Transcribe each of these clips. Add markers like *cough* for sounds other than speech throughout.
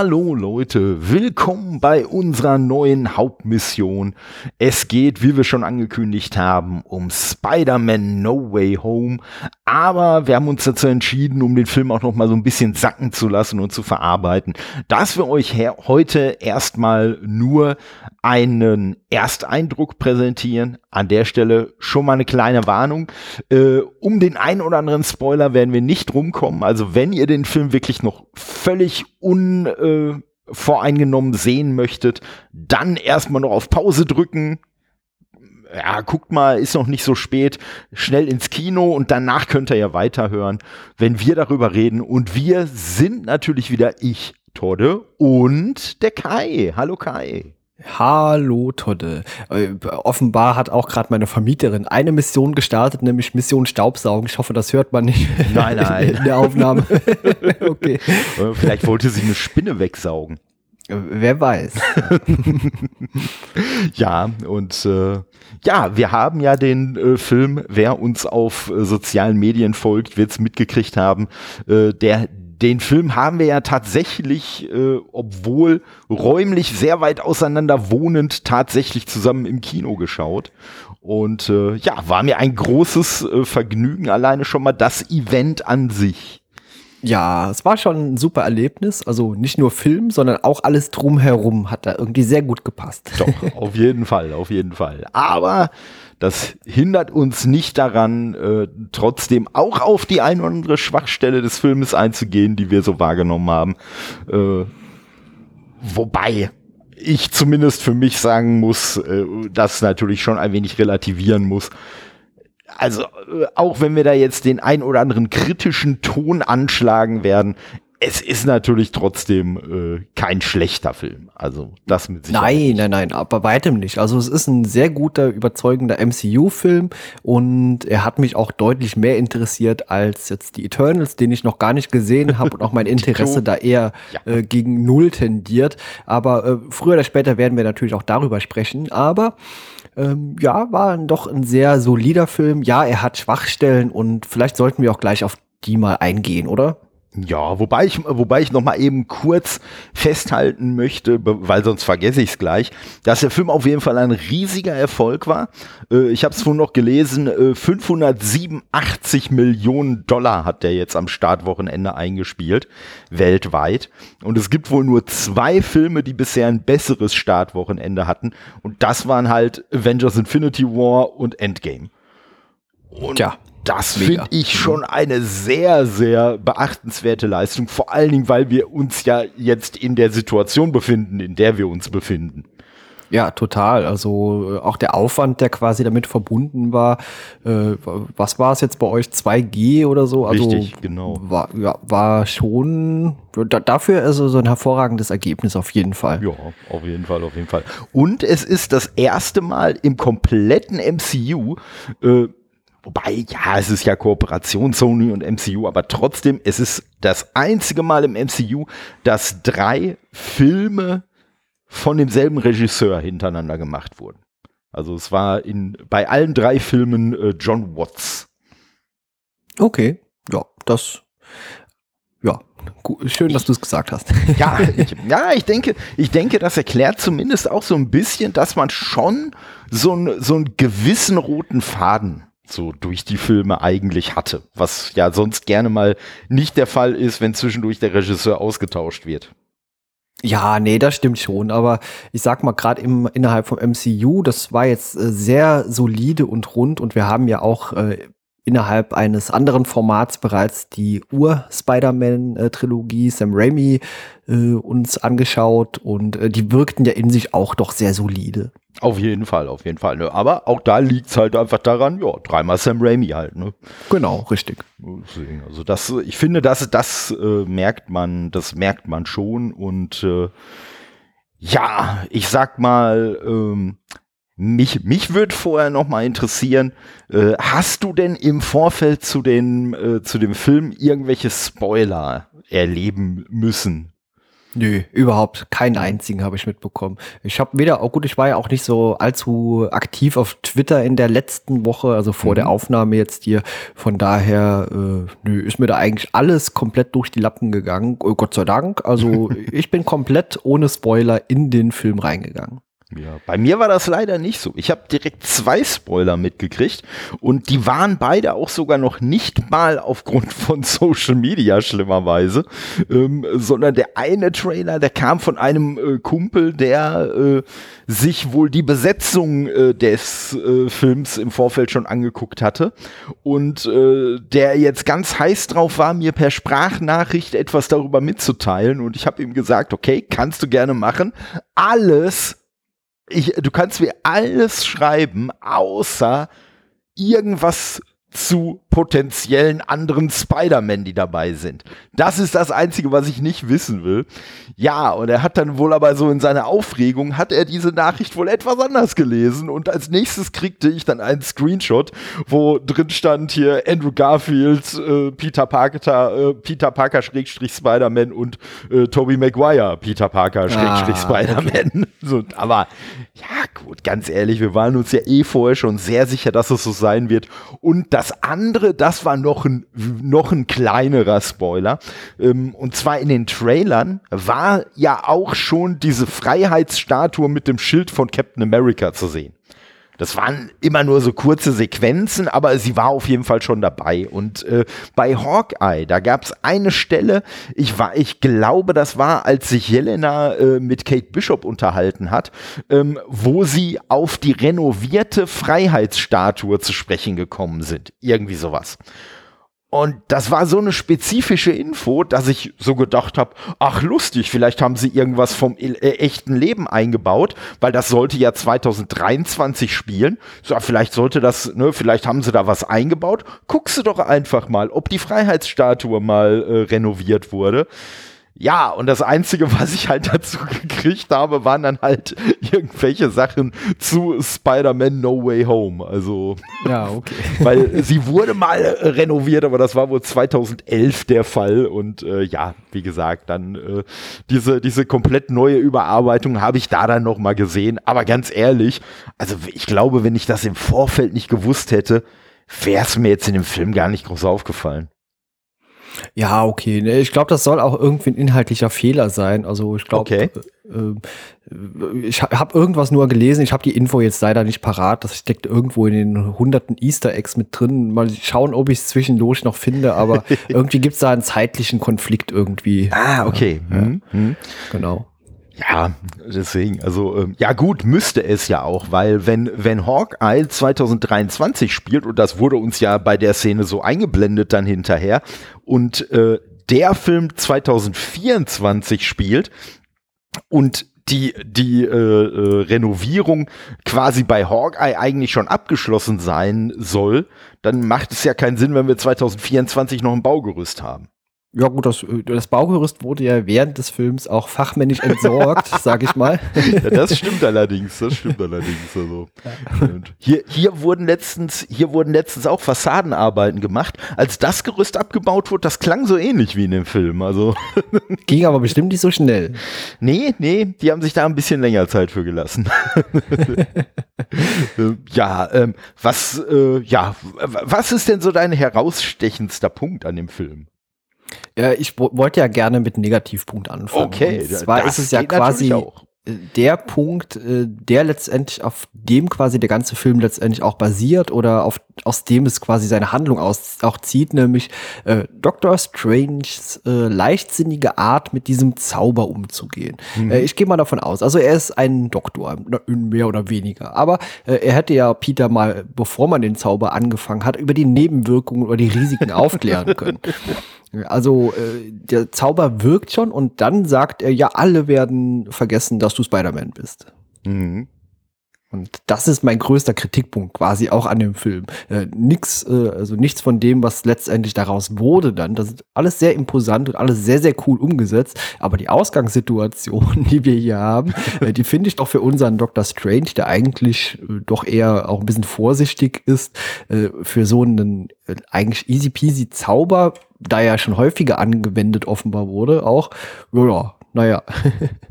għalulu Leute, willkommen bei unserer neuen Hauptmission. Es geht, wie wir schon angekündigt haben, um Spider-Man No Way Home. Aber wir haben uns dazu entschieden, um den Film auch noch mal so ein bisschen sacken zu lassen und zu verarbeiten, dass wir euch heute erstmal nur einen Ersteindruck präsentieren. An der Stelle schon mal eine kleine Warnung. Äh, um den einen oder anderen Spoiler werden wir nicht rumkommen. Also wenn ihr den Film wirklich noch völlig unvoreingenommen äh, sehen möchtet, dann erstmal noch auf Pause drücken. Ja, guckt mal, ist noch nicht so spät, schnell ins Kino und danach könnt ihr ja weiterhören, wenn wir darüber reden. Und wir sind natürlich wieder ich, Todde und der Kai. Hallo Kai. Hallo Todde. Äh, offenbar hat auch gerade meine Vermieterin eine Mission gestartet, nämlich Mission Staubsaugen. Ich hoffe, das hört man nicht nein, nein. *laughs* in der Aufnahme. *laughs* okay. Äh, vielleicht wollte sie eine Spinne wegsaugen. Äh, wer weiß. *laughs* ja, und äh, ja, wir haben ja den äh, Film, wer uns auf äh, sozialen Medien folgt, wird es mitgekriegt haben, der den Film haben wir ja tatsächlich, äh, obwohl räumlich sehr weit auseinander wohnend, tatsächlich zusammen im Kino geschaut. Und äh, ja, war mir ein großes äh, Vergnügen, alleine schon mal das Event an sich. Ja, es war schon ein super Erlebnis. Also nicht nur Film, sondern auch alles drumherum hat da irgendwie sehr gut gepasst. Doch, auf jeden Fall, auf jeden Fall. Aber das hindert uns nicht daran, äh, trotzdem auch auf die ein oder andere Schwachstelle des Filmes einzugehen, die wir so wahrgenommen haben. Äh, wobei ich zumindest für mich sagen muss, äh, das natürlich schon ein wenig relativieren muss. Also, äh, auch wenn wir da jetzt den ein oder anderen kritischen Ton anschlagen werden, es ist natürlich trotzdem äh, kein schlechter Film. Also das mit Sicherheit. Nein, nein, nein, aber weitem nicht. Also es ist ein sehr guter, überzeugender MCU-Film und er hat mich auch deutlich mehr interessiert als jetzt die Eternals, den ich noch gar nicht gesehen habe und auch mein *laughs* Interesse da eher ja. äh, gegen Null tendiert. Aber äh, früher oder später werden wir natürlich auch darüber sprechen. Aber ähm, ja, war doch ein sehr solider Film. Ja, er hat Schwachstellen und vielleicht sollten wir auch gleich auf die mal eingehen, oder? Ja, wobei ich, wobei ich noch eben kurz festhalten möchte, weil sonst vergesse ich es gleich, dass der Film auf jeden Fall ein riesiger Erfolg war. Äh, ich habe es vorhin noch gelesen, 587 äh, Millionen Dollar hat der jetzt am Startwochenende eingespielt, weltweit. Und es gibt wohl nur zwei Filme, die bisher ein besseres Startwochenende hatten. Und das waren halt Avengers Infinity War und Endgame. Und ja das finde ich schon eine sehr, sehr beachtenswerte Leistung. Vor allen Dingen, weil wir uns ja jetzt in der Situation befinden, in der wir uns befinden. Ja, total. Also äh, auch der Aufwand, der quasi damit verbunden war. Äh, was war es jetzt bei euch? 2G oder so? Also Richtig, genau. War, ja, war schon da, dafür also so ein hervorragendes Ergebnis auf jeden Fall. Ja, auf jeden Fall, auf jeden Fall. Und es ist das erste Mal im kompletten MCU, äh, Wobei, ja, es ist ja Kooperation Sony und MCU, aber trotzdem, es ist das einzige Mal im MCU, dass drei Filme von demselben Regisseur hintereinander gemacht wurden. Also es war in, bei allen drei Filmen äh, John Watts. Okay, ja, das, ja, schön, dass du es gesagt hast. *laughs* Ja, ich, *laughs* ja, ich denke, ich denke, das erklärt zumindest auch so ein bisschen, dass man schon so, ein, so einen gewissen roten Faden so durch die Filme eigentlich hatte. Was ja sonst gerne mal nicht der Fall ist, wenn zwischendurch der Regisseur ausgetauscht wird. Ja, nee, das stimmt schon. Aber ich sag mal, gerade innerhalb vom MCU, das war jetzt äh, sehr solide und rund und wir haben ja auch äh, innerhalb eines anderen Formats bereits die Ur-Spider-Man-Trilogie Sam Raimi äh, uns angeschaut und äh, die wirkten ja in sich auch doch sehr solide. Auf jeden Fall, auf jeden Fall. Ne? Aber auch da liegt es halt einfach daran, ja, dreimal Sam Raimi halt. Ne? Genau, richtig. Deswegen, also das, ich finde, das, das äh, merkt man, das merkt man schon und äh, ja, ich sag mal, ähm, mich, mich würde vorher noch mal interessieren, äh, hast du denn im Vorfeld zu, den, äh, zu dem Film irgendwelche Spoiler erleben müssen? Nö, überhaupt keinen einzigen habe ich mitbekommen. Ich habe weder, oh gut, ich war ja auch nicht so allzu aktiv auf Twitter in der letzten Woche, also vor mhm. der Aufnahme jetzt hier. Von daher, äh, nö, ist mir da eigentlich alles komplett durch die Lappen gegangen. Oh, Gott sei Dank. Also *laughs* ich bin komplett ohne Spoiler in den Film reingegangen. Ja, bei mir war das leider nicht so. Ich habe direkt zwei Spoiler mitgekriegt und die waren beide auch sogar noch nicht mal aufgrund von Social Media schlimmerweise, ähm, sondern der eine Trailer, der kam von einem äh, Kumpel, der äh, sich wohl die Besetzung äh, des äh, Films im Vorfeld schon angeguckt hatte und äh, der jetzt ganz heiß drauf war, mir per Sprachnachricht etwas darüber mitzuteilen und ich habe ihm gesagt, okay, kannst du gerne machen. Alles ich, du kannst mir alles schreiben, außer irgendwas zu potenziellen anderen Spider-Man, die dabei sind. Das ist das Einzige, was ich nicht wissen will. Ja, und er hat dann wohl aber so in seiner Aufregung, hat er diese Nachricht wohl etwas anders gelesen und als nächstes kriegte ich dann einen Screenshot, wo drin stand hier Andrew Garfield, äh, Peter Parker, äh, Peter Parker Schrägstrich Spider-Man und äh, Tobey Maguire, Peter Parker Schrägstrich ah, Spider-Man. Okay. *laughs* So, aber ja gut, ganz ehrlich, wir waren uns ja eh vorher schon sehr sicher, dass es so sein wird und das andere, das war noch ein, noch ein kleinerer Spoiler. Ähm, und zwar in den Trailern war ja auch schon diese Freiheitsstatue mit dem Schild von Captain America zu sehen. Das waren immer nur so kurze Sequenzen, aber sie war auf jeden Fall schon dabei. Und äh, bei Hawkeye, da gab es eine Stelle, ich, war, ich glaube, das war, als sich Jelena äh, mit Kate Bishop unterhalten hat, ähm, wo sie auf die renovierte Freiheitsstatue zu sprechen gekommen sind. Irgendwie sowas. Und das war so eine spezifische Info, dass ich so gedacht habe, ach lustig, vielleicht haben sie irgendwas vom äh, echten Leben eingebaut, weil das sollte ja 2023 spielen. So, vielleicht sollte das, ne, vielleicht haben sie da was eingebaut. Guckst du doch einfach mal, ob die Freiheitsstatue mal äh, renoviert wurde. Ja, und das Einzige, *laughs* was ich halt dazu gekriegt habe, waren dann halt irgendwelche Sachen zu Spider-Man No Way Home. Also, *laughs* ja, okay. *laughs* weil sie wurde mal renoviert, aber das war wohl 2011 der Fall. Und äh, ja, wie gesagt, dann äh, diese, diese komplett neue Überarbeitung habe ich da dann nochmal gesehen. Aber ganz ehrlich, also ich glaube, wenn ich das im Vorfeld nicht gewusst hätte, wäre es mir jetzt in dem Film gar nicht groß aufgefallen. Ja, okay. Ich glaube, das soll auch irgendwie ein inhaltlicher Fehler sein. Also ich glaube, okay. äh, äh ich habe irgendwas nur gelesen. Ich habe die Info jetzt leider nicht parat. Das steckt irgendwo in den hunderten Easter Eggs mit drin. Mal schauen, ob ich es zwischendurch noch finde. Aber *laughs* irgendwie gibt es da einen zeitlichen Konflikt irgendwie. Ah, okay. Mhm. Mhm. Genau. Ja, deswegen, also ähm, ja gut, müsste es ja auch, weil wenn, wenn Hawkeye 2023 spielt, und das wurde uns ja bei der Szene so eingeblendet dann hinterher, und äh, der Film 2024 spielt und die, die äh, äh, Renovierung quasi bei Hawkeye eigentlich schon abgeschlossen sein soll, dann macht es ja keinen Sinn, wenn wir 2024 noch ein Baugerüst haben. Ja gut, das, das Baugerüst wurde ja während des Films auch fachmännisch entsorgt, *laughs* sag ich mal. Ja, das stimmt allerdings, das stimmt allerdings. Also. Hier, hier, wurden letztens, hier wurden letztens auch Fassadenarbeiten gemacht. Als das Gerüst abgebaut wurde, das klang so ähnlich wie in dem Film. Also. *laughs* Ging aber bestimmt nicht so schnell. Nee, nee, die haben sich da ein bisschen länger Zeit für gelassen. *laughs* ja, ähm, was, äh, ja, was ist denn so dein herausstechendster Punkt an dem Film? Ja, ich wollte ja gerne mit Negativpunkt anfangen. Okay, und zwar ist es ja quasi der Punkt, äh, der letztendlich auf dem quasi der ganze Film letztendlich auch basiert oder auf, aus dem es quasi seine Handlung aus, auch zieht, nämlich äh, Doctor Stranges äh, leichtsinnige Art, mit diesem Zauber umzugehen. Mhm. Äh, ich gehe mal davon aus, also er ist ein Doktor, mehr oder weniger, aber äh, er hätte ja Peter mal, bevor man den Zauber angefangen hat, über die Nebenwirkungen oder die Risiken *laughs* aufklären können. Also äh, der Zauber wirkt schon und dann sagt er, ja, alle werden vergessen, dass du Spider-Man bist. Mhm. Und das ist mein größter Kritikpunkt quasi auch an dem Film. Äh, nix, äh, also nichts von dem, was letztendlich daraus wurde dann. Das ist alles sehr imposant und alles sehr, sehr cool umgesetzt. Aber die Ausgangssituation, *laughs* die wir hier haben, äh, die finde ich doch für unseren Dr. Strange, der eigentlich äh, doch eher auch ein bisschen vorsichtig ist, äh, für so einen äh, eigentlich easy peasy Zauber, da ja schon häufiger angewendet offenbar wurde, auch, ja, naja.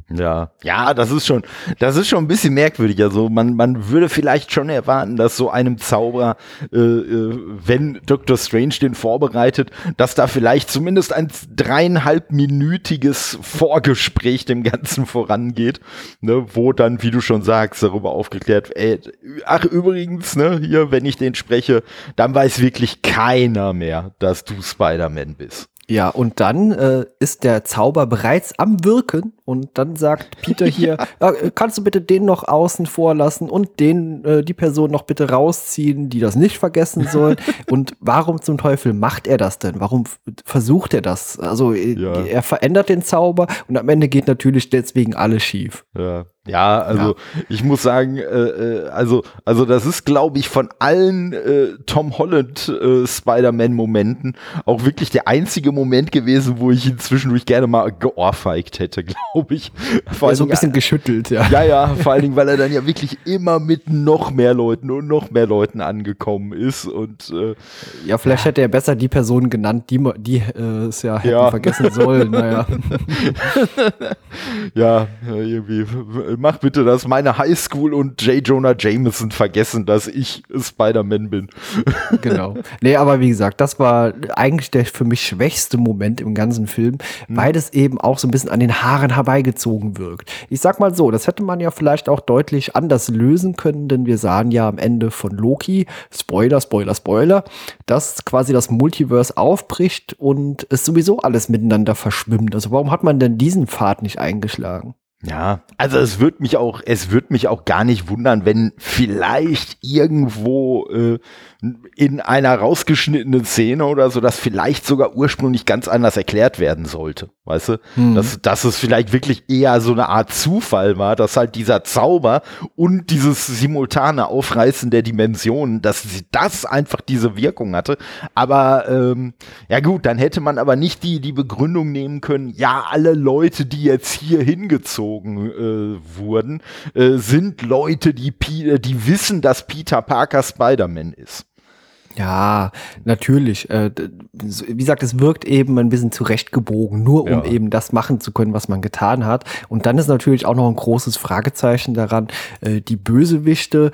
Ja, ja, das ist schon, das ist schon ein bisschen merkwürdig. Also man, man würde vielleicht schon erwarten, dass so einem Zauberer, äh, äh, wenn Dr. Strange den vorbereitet, dass da vielleicht zumindest ein dreieinhalbminütiges Vorgespräch dem Ganzen vorangeht, ne, wo dann, wie du schon sagst, darüber aufgeklärt, ey, ach übrigens, ne, hier, wenn ich den spreche, dann weiß wirklich keiner mehr, dass du Spider-Man bist. Ja, und dann äh, ist der Zauber bereits am Wirken und dann sagt Peter hier, *laughs* ja. äh, kannst du bitte den noch außen vor lassen und den, äh, die Person noch bitte rausziehen, die das nicht vergessen *laughs* soll. und warum zum Teufel macht er das denn? Warum versucht er das? Also äh, ja. er verändert den Zauber und am Ende geht natürlich deswegen alles schief. Ja. Ja, also ja. ich muss sagen, äh, äh, also also das ist, glaube ich, von allen äh, Tom Holland äh, Spider-Man-Momenten auch wirklich der einzige Moment gewesen, wo ich ihn zwischendurch gerne mal geohrfeigt hätte, *laughs* glaube ich. Vor ja, so ein bisschen geschüttelt, ja. Ja, ja, vor allen Dingen, weil er dann ja wirklich immer mit noch mehr Leuten und noch mehr Leuten angekommen ist und äh, ja, vielleicht hätte er besser die Personen genannt, die die äh, es ja hätten ja. vergessen sollen. Naja. *laughs* ja, irgendwie mach bitte, dass meine Highschool und J. Jonah Jameson vergessen, dass ich Spider-Man bin. genau. Nee, aber wie gesagt, das war eigentlich der für mich schwächste Moment im ganzen Film, mhm. weil es eben auch so ein bisschen an den Haaren herbeigezogen wirkt. Ich sag mal so, das hätte man ja vielleicht auch deutlich anders lösen können, denn wir sahen ja am Ende von Loki, Spoiler, Spoiler, Spoiler, dass quasi das Multiverse aufbricht und es sowieso alles miteinander verschwimmt. Also warum hat man denn diesen Pfad nicht eingeschlagen? Ja, also es wird mich auch, es wird mich auch gar nicht wundern, wenn vielleicht irgendwo äh, in einer rausgeschnittenen Szene oder so, das vielleicht sogar ursprünglich ganz anders erklärt werden sollte. Weißt du? Hm. Dass, dass es vielleicht wirklich eher so eine Art Zufall war, dass halt dieser Zauber und dieses simultane Aufreißen der Dimensionen, dass sie das einfach diese Wirkung hatte. Aber ähm, ja gut, dann hätte man aber nicht die, die Begründung nehmen können, ja, alle Leute, die jetzt hier hingezogen äh, wurden, äh, sind Leute, die, die wissen, dass Peter Parker Spider-Man ist. Ja, natürlich. Äh, wie gesagt, es wirkt eben ein bisschen zurechtgebogen, nur um ja. eben das machen zu können, was man getan hat. Und dann ist natürlich auch noch ein großes Fragezeichen daran, äh, die Bösewichte,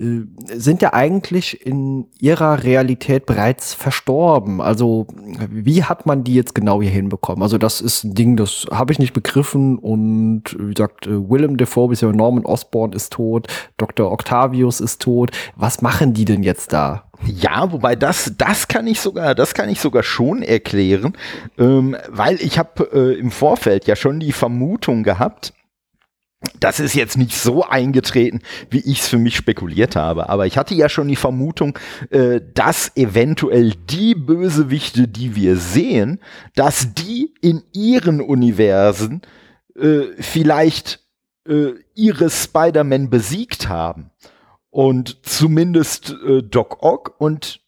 sind ja eigentlich in ihrer Realität bereits verstorben. Also wie hat man die jetzt genau hier hinbekommen? Also das ist ein Ding, das habe ich nicht begriffen und wie gesagt, äh, Willem Dafoe bzw. Norman Osborn ist tot, Dr. Octavius ist tot. Was machen die denn jetzt da? Ja, wobei das, das kann ich sogar, das kann ich sogar schon erklären, ähm, weil ich habe äh, im Vorfeld ja schon die Vermutung gehabt, das ist jetzt nicht so eingetreten, wie ich es für mich spekuliert habe. Aber ich hatte ja schon die Vermutung, äh, dass eventuell die Bösewichte, die wir sehen, dass die in ihren Universen äh, vielleicht äh, ihre Spider-Man besiegt haben. Und zumindest äh, Doc Ock und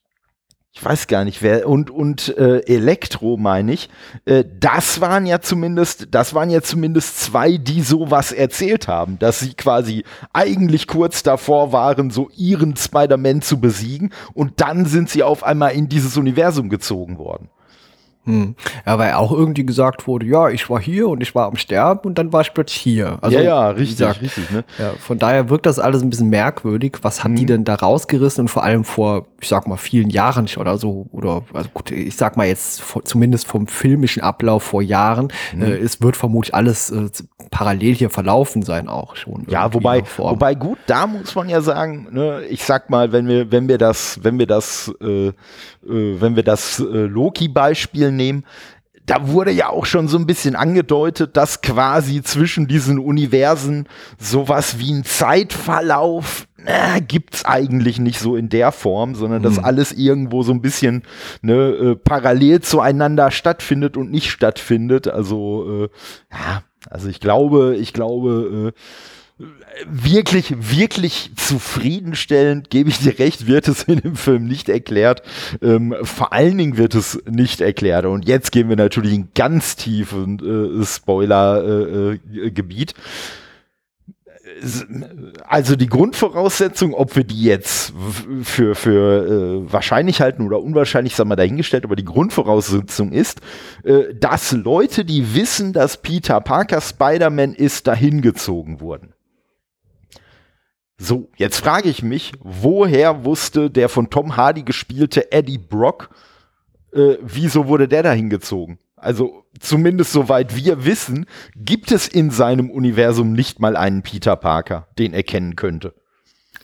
ich weiß gar nicht wer und und äh, Elektro meine ich, äh, das waren ja zumindest, das waren ja zumindest zwei, die sowas erzählt haben, dass sie quasi eigentlich kurz davor waren, so ihren Spider-Man zu besiegen und dann sind sie auf einmal in dieses Universum gezogen worden. Hm. Ja, weil auch irgendwie gesagt wurde, ja, ich war hier und ich war am Sterben und dann war ich plötzlich hier. Also, ja, ja, richtig, gesagt, richtig. Ne? Ja, von daher wirkt das alles ein bisschen merkwürdig. Was hat hm. die denn da rausgerissen und vor allem vor, ich sag mal, vielen Jahren oder so, oder also gut, ich sag mal jetzt vor, zumindest vom filmischen Ablauf vor Jahren, hm. äh, es wird vermutlich alles äh, parallel hier verlaufen sein auch schon. Ja, wobei, wobei gut, da muss man ja sagen, ne, ich sag mal, wenn wir, wenn wir das, wenn wir das, äh, äh, wenn wir das äh, Loki-Beispiel nehmen, da wurde ja auch schon so ein bisschen angedeutet, dass quasi zwischen diesen Universen sowas wie ein Zeitverlauf äh, gibt's eigentlich nicht so in der Form, sondern dass hm. alles irgendwo so ein bisschen ne, äh, parallel zueinander stattfindet und nicht stattfindet. Also äh, ja, also ich glaube, ich glaube, äh, wirklich, wirklich zufriedenstellend, gebe ich dir recht, wird es in dem Film nicht erklärt. Ähm, vor allen Dingen wird es nicht erklärt. Und jetzt gehen wir natürlich in ganz tiefen äh, Spoiler-Gebiet. Äh, also die Grundvoraussetzung, ob wir die jetzt für, für äh, wahrscheinlich halten oder unwahrscheinlich, sagen wir dahingestellt, aber die Grundvoraussetzung ist, äh, dass Leute, die wissen, dass Peter Parker Spider-Man ist, dahin gezogen wurden. So, jetzt frage ich mich, woher wusste der von Tom Hardy gespielte Eddie Brock, äh, wieso wurde der dahin gezogen? Also zumindest soweit wir wissen, gibt es in seinem Universum nicht mal einen Peter Parker, den er kennen könnte.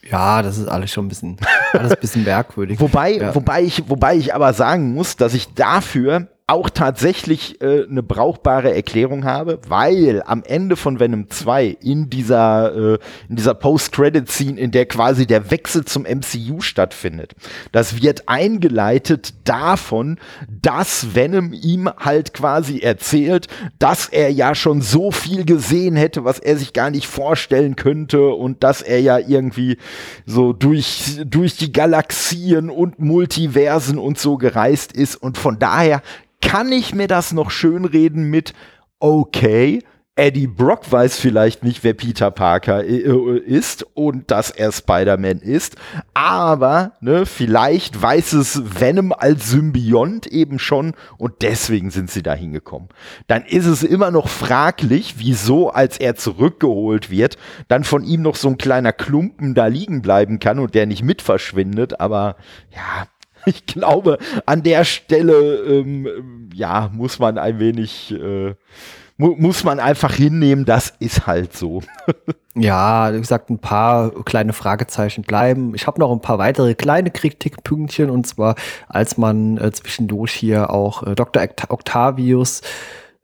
Ja, das ist alles schon ein bisschen, alles ein bisschen *laughs* merkwürdig. wobei, ja. wobei, ich, wobei ich aber sagen muss, dass ich dafür auch tatsächlich äh, eine brauchbare Erklärung habe, weil am Ende von Venom 2 in dieser, äh, in dieser Post-Credit-Scene, in der quasi der Wechsel zum MCU stattfindet, das wird eingeleitet davon, dass Venom ihm halt quasi erzählt, dass er ja schon so viel gesehen hätte, was er sich gar nicht vorstellen könnte und dass er ja irgendwie so durch, durch die Galaxien und Multiversen und so gereist ist und von daher kann ich mir das noch schönreden mit, okay, Eddie Brock weiß vielleicht nicht, wer Peter Parker äh, ist und dass er Spider-Man ist, aber ne, vielleicht weiß es Venom als Symbiont eben schon und deswegen sind sie da hingekommen. Dann ist es immer noch fraglich, wieso, als er zurückgeholt wird, dann von ihm noch so ein kleiner Klumpen da liegen bleiben kann und der nicht mit verschwindet, aber ja, *laughs* ich glaube, an der Stelle, ähm, ja, muss man ein wenig, äh, mu muss man einfach hinnehmen, das ist halt so. *laughs* ja, wie gesagt, ein paar kleine Fragezeichen bleiben. Ich habe noch ein paar weitere kleine Kritikpünktchen und zwar, als man äh, zwischendurch hier auch äh, Dr. Octavius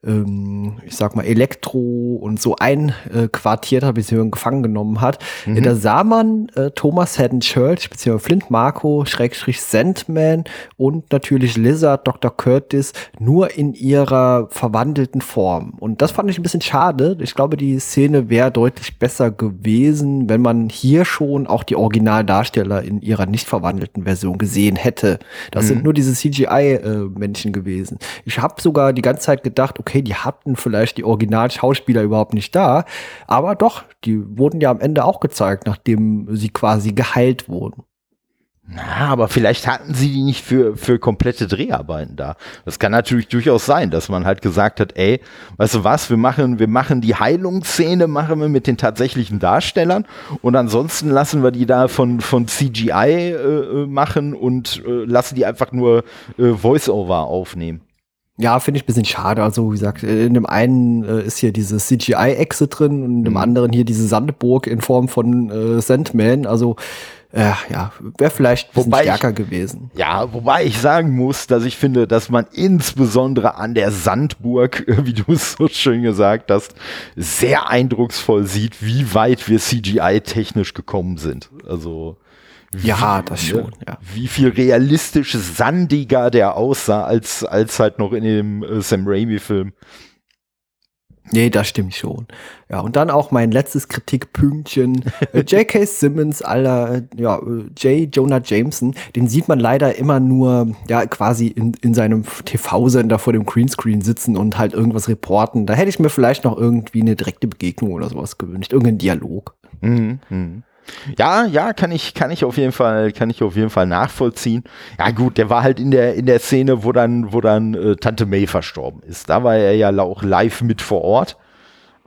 ähm, ich sag mal, Elektro und so einquartiert hat, beziehungsweise gefangen genommen hat. Mhm. Da sah man äh, Thomas Haddon Church, beziehungsweise Flint Marco, Schrägstrich Sandman und natürlich Lizard, Dr. Curtis, nur in ihrer verwandelten Form. Und das fand ich ein bisschen schade. Ich glaube, die Szene wäre deutlich besser gewesen, wenn man hier schon auch die Originaldarsteller in ihrer nicht verwandelten Version gesehen hätte. Das mhm. sind nur diese CGI-Menschen äh, gewesen. Ich habe sogar die ganze Zeit gedacht, okay, okay, die hatten vielleicht die Originalschauspieler überhaupt nicht da, aber doch, die wurden ja am Ende auch gezeigt, nachdem sie quasi geheilt wurden. Na, aber vielleicht hatten sie die nicht für, für komplette Dreharbeiten da. Das kann natürlich durchaus sein, dass man halt gesagt hat, ey, weißt du was, wir machen, wir machen die Heilungsszene, machen wir mit den tatsächlichen Darstellern und ansonsten lassen wir die da von, von CGI äh, äh, machen und äh, lassen die einfach nur äh, Voice-Over aufnehmen. Ja, finde ich ein bisschen schade. Also, wie gesagt, in dem einen äh, ist hier diese CGI-Echse drin und in dem mhm. anderen hier diese Sandburg in Form von äh, Sandman. Also, äh, ja, wäre vielleicht ein bisschen wobei stärker ich, gewesen. Ja, wobei ich sagen muss, dass ich finde, dass man insbesondere an der Sandburg, *laughs* wie du es so schön gesagt hast, sehr eindrucksvoll sieht, wie weit wir CGI-technisch gekommen sind. Also, ja, das schon, ja. Wie viel realistisch sandiger der aussah, als, als halt noch in dem äh, Sam Raimi-Film. Nee, das stimmt schon. Ja, und dann auch mein letztes Kritikpünktchen. *laughs* Äh, J.K. Simmons, aller, ja, äh, J. Jonah Jameson, den sieht man leider immer nur, ja, quasi in, in seinem TV-Sender vor dem Greenscreen sitzen und halt irgendwas reporten. Da hätte ich mir vielleicht noch irgendwie eine direkte Begegnung oder sowas gewünscht. Irgendeinen Dialog. Mhm, mh. Ja, ja, kann ich, kann ich auf jeden Fall, kann ich auf jeden Fall nachvollziehen. Ja, gut, der war halt in der, in der Szene, wo dann, wo dann äh, Tante May verstorben ist. Da war er ja auch live mit vor Ort.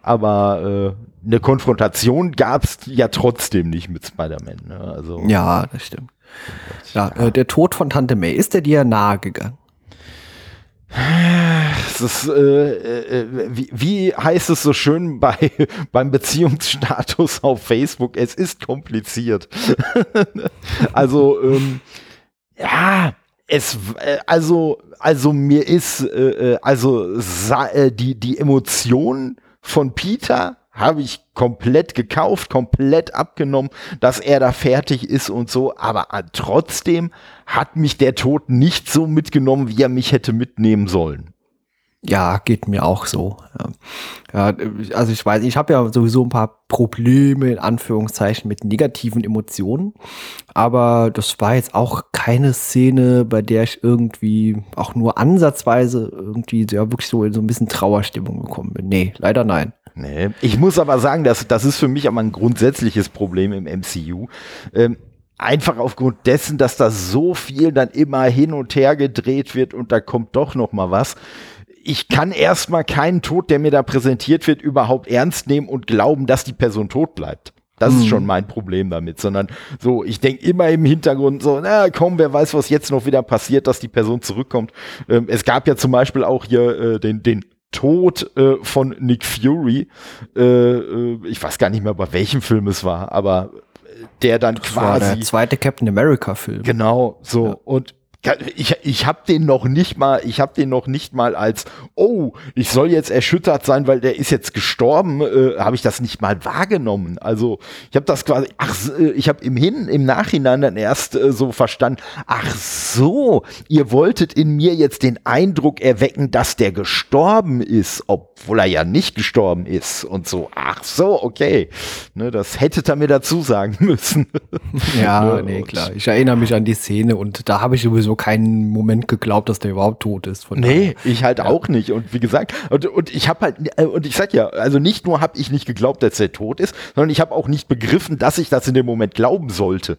Aber äh, eine Konfrontation gab es ja trotzdem nicht mit Spider-Man. Ne? Also, ja, das stimmt. Ja, ja. Äh, der Tod von Tante May, ist der dir nahe gegangen? Es ist, äh, äh, wie, wie heißt es so schön *laughs* bei, beim Beziehungsstatus auf Facebook? Es ist kompliziert. *laughs* also, ähm, ja, es, äh, also, also mir ist, äh, äh also äh, die, die Emotion von Peter habe ich komplett gekauft, komplett abgenommen, dass er da fertig ist und so, aber äh, trotzdem hat mich der Tod nicht so mitgenommen, wie er mich hätte mitnehmen sollen. Ja, geht mir auch so. Ja. also ich weiß, ich habe ja sowieso ein paar Probleme in Anführungszeichen mit negativen Emotionen, aber das war jetzt auch keine Szene, bei der ich irgendwie auch nur ansatzweise irgendwie ja wirklich so in so ein bisschen Trauerstimmung gekommen bin. Nee, leider nein. Nee. Ich muss aber sagen, dass das ist für mich aber ein grundsätzliches Problem im MCU. Ähm, einfach aufgrund dessen, dass da so viel dann immer hin und her gedreht wird und da kommt doch noch mal was ich kann erstmal keinen Tod, der mir da präsentiert wird, überhaupt ernst nehmen und glauben, dass die Person tot bleibt. Das mhm. ist schon mein Problem damit, sondern so, ich denke immer im Hintergrund so, na komm, wer weiß, was jetzt noch wieder passiert, dass die Person zurückkommt. Ähm, es gab ja zum Beispiel auch hier äh, den, den Tod äh, von Nick Fury. Äh, äh ich weiß gar nicht mehr, bei welchem Film es war, aber der dann das quasi. War der zweite Captain America Film. Genau, so. Ja. Und ich, ich habe den noch nicht mal, ich habe den noch nicht mal als, oh, ich soll jetzt erschüttert sein, weil der ist jetzt gestorben, äh, habe ich das nicht mal wahrgenommen. Also ich habe das quasi, ach, äh, ich habe im Hin, im Nachhinein dann erst äh, so verstanden, ach so, ihr wolltet in mir jetzt den Eindruck erwecken, dass der gestorben ist, obwohl er ja nicht gestorben ist und so. Ach so, okay, ne, das hättet ihr mir dazu sagen *laughs* müssen. Ja, nee, klar. Ich erinnere mich an die Szene und da habe ich sowieso keinen Moment geglaubt, dass der überhaupt tot ist. Von nee, daher. ich halt ja. auch nicht. Und wie gesagt, und, und ich habe halt, äh, und ich sag ja, also nicht nur habe ich nicht geglaubt, dass der tot ist, sondern ich habe auch nicht begriffen, dass ich das in dem Moment glauben sollte.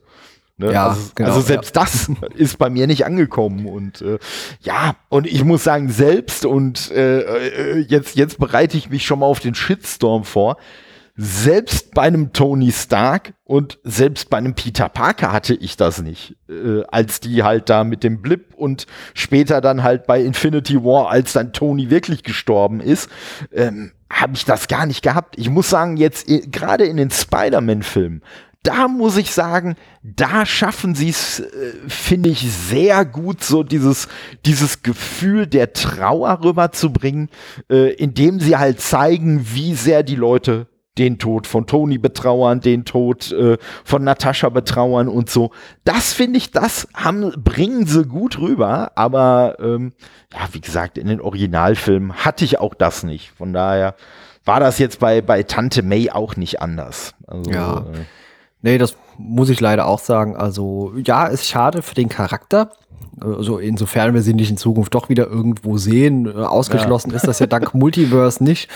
Ne? Ja, also, genau, also selbst ja. das *laughs* ist bei mir nicht angekommen und äh, ja und ich muss sagen selbst und äh, äh jetzt jetzt bereite ich mich schon mal auf den Shitstorm vor selbst bei einem Tony Stark und selbst bei einem Peter Parker hatte ich das nicht, äh, als die halt da mit dem Blip und später dann halt bei Infinity War, als dann Tony wirklich gestorben ist, ähm, habe ich das gar nicht gehabt. Ich muss sagen, jetzt äh, gerade in den Spider-Man-Filmen, da muss ich sagen, da schaffen sie es, äh, finde ich, sehr gut, so dieses, dieses Gefühl der Trauer rüberzubringen, äh, indem sie halt zeigen, wie sehr die Leute den Tod von Tony betrauern, den Tod äh, von Natascha betrauern und so. Das finde ich, das haben, bringen sie gut rüber, aber ähm, ja, wie gesagt, in den Originalfilmen hatte ich auch das nicht. Von daher war das jetzt bei, bei Tante May auch nicht anders. Also, ja. Äh, nee, das muss ich leider auch sagen. Also, ja, ist schade für den Charakter. Also insofern wir sie nicht in Zukunft doch wieder irgendwo sehen. Äh, ausgeschlossen ja. ist das ja dank *laughs* Multiverse nicht.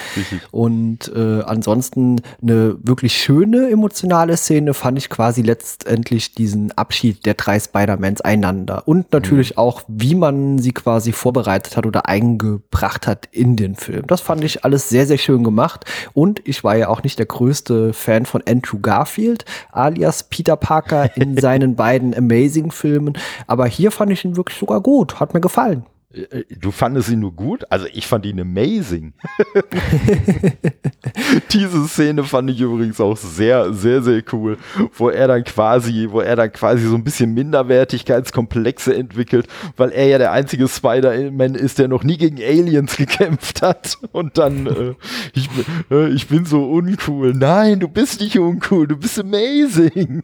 Und äh, ansonsten eine wirklich schöne emotionale Szene fand ich quasi letztendlich diesen Abschied der drei Spider-Mans einander. Und natürlich mhm. auch, wie man sie quasi vorbereitet hat oder eingebracht hat in den Film. Das fand ich alles sehr, sehr schön gemacht. Und ich war ja auch nicht der größte Fan von Andrew Garfield, alias Peter Parker in *laughs* seinen beiden Amazing-Filmen. Aber hier fand ich ihn wirklich sogar gut. Hat mir gefallen. Äh, du fandest ihn nur gut? Also ich fand ihn amazing. *laughs* Diese Szene fand ich übrigens auch sehr, sehr, sehr cool, wo er dann quasi, wo er dann quasi so ein bisschen Minderwertigkeitskomplexe entwickelt, weil er ja der einzige Spider-Man ist, der noch nie gegen Aliens gekämpft hat. Und dann, äh, *laughs* ich, äh, ich bin so uncool. Nein, du bist nicht uncool, du bist amazing.